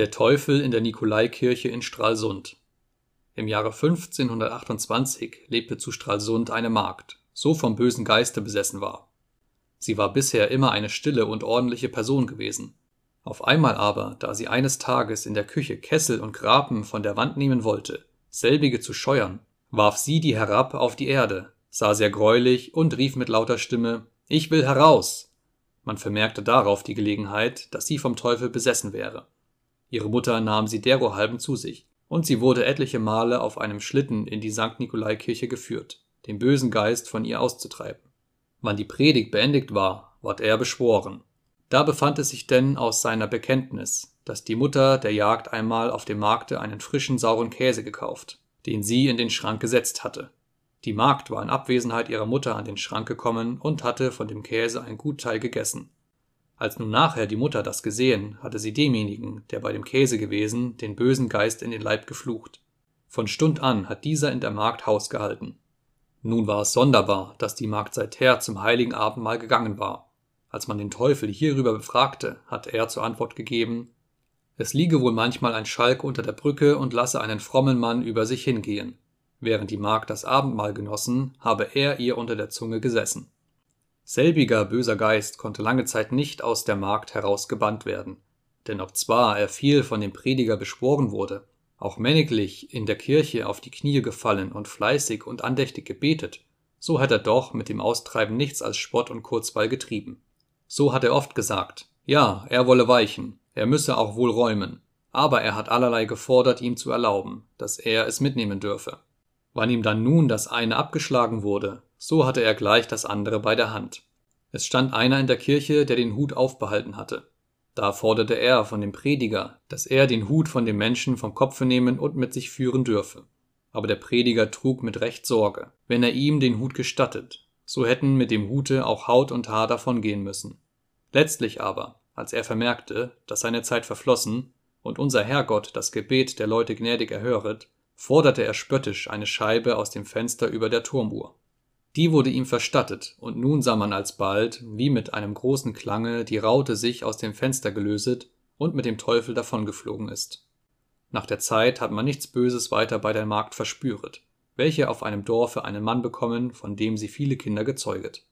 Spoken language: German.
Der Teufel in der Nikolaikirche in Stralsund. Im Jahre 1528 lebte zu Stralsund eine Magd, so vom bösen Geiste besessen war. Sie war bisher immer eine stille und ordentliche Person gewesen. Auf einmal aber, da sie eines Tages in der Küche Kessel und Grapen von der Wand nehmen wollte, selbige zu scheuern, warf sie die herab auf die Erde, sah sehr greulich und rief mit lauter Stimme Ich will heraus. Man vermerkte darauf die Gelegenheit, dass sie vom Teufel besessen wäre. Ihre Mutter nahm sie derohalben zu sich, und sie wurde etliche Male auf einem Schlitten in die St. Nikolaikirche geführt, den bösen Geist von ihr auszutreiben. Wann die Predigt beendigt war, ward er beschworen. Da befand es sich denn aus seiner Bekenntnis, dass die Mutter der Jagd einmal auf dem Markte einen frischen sauren Käse gekauft, den sie in den Schrank gesetzt hatte. Die Magd war in Abwesenheit ihrer Mutter an den Schrank gekommen und hatte von dem Käse ein gut Teil gegessen. Als nun nachher die Mutter das gesehen, hatte sie demjenigen, der bei dem Käse gewesen, den bösen Geist in den Leib geflucht. Von Stund an hat dieser in der Magd Haus gehalten. Nun war es sonderbar, dass die Magd seither zum heiligen Abendmahl gegangen war. Als man den Teufel hierüber befragte, hat er zur Antwort gegeben, es liege wohl manchmal ein Schalk unter der Brücke und lasse einen frommen Mann über sich hingehen. Während die Magd das Abendmahl genossen, habe er ihr unter der Zunge gesessen. Selbiger böser Geist konnte lange Zeit nicht aus der Magd herausgebannt werden, denn obzwar er viel von dem Prediger beschworen wurde, auch männiglich in der Kirche auf die Knie gefallen und fleißig und andächtig gebetet, so hat er doch mit dem Austreiben nichts als Spott und Kurzweil getrieben. So hat er oft gesagt, ja, er wolle weichen, er müsse auch wohl räumen, aber er hat allerlei gefordert, ihm zu erlauben, dass er es mitnehmen dürfe. Wann ihm dann nun das eine abgeschlagen wurde, so hatte er gleich das andere bei der Hand. Es stand einer in der Kirche, der den Hut aufbehalten hatte. Da forderte er von dem Prediger, dass er den Hut von dem Menschen vom Kopfe nehmen und mit sich führen dürfe. Aber der Prediger trug mit Recht Sorge, wenn er ihm den Hut gestattet, so hätten mit dem Hute auch Haut und Haar davongehen müssen. Letztlich aber, als er vermerkte, dass seine Zeit verflossen und unser Herrgott das Gebet der Leute gnädig erhöret, forderte er spöttisch eine Scheibe aus dem Fenster über der Turmuhr. Die wurde ihm verstattet, und nun sah man alsbald, wie mit einem großen Klange die Raute sich aus dem Fenster gelöset und mit dem Teufel davongeflogen ist. Nach der Zeit hat man nichts Böses weiter bei der Magd verspüret, welche auf einem Dorfe einen Mann bekommen, von dem sie viele Kinder gezeuget.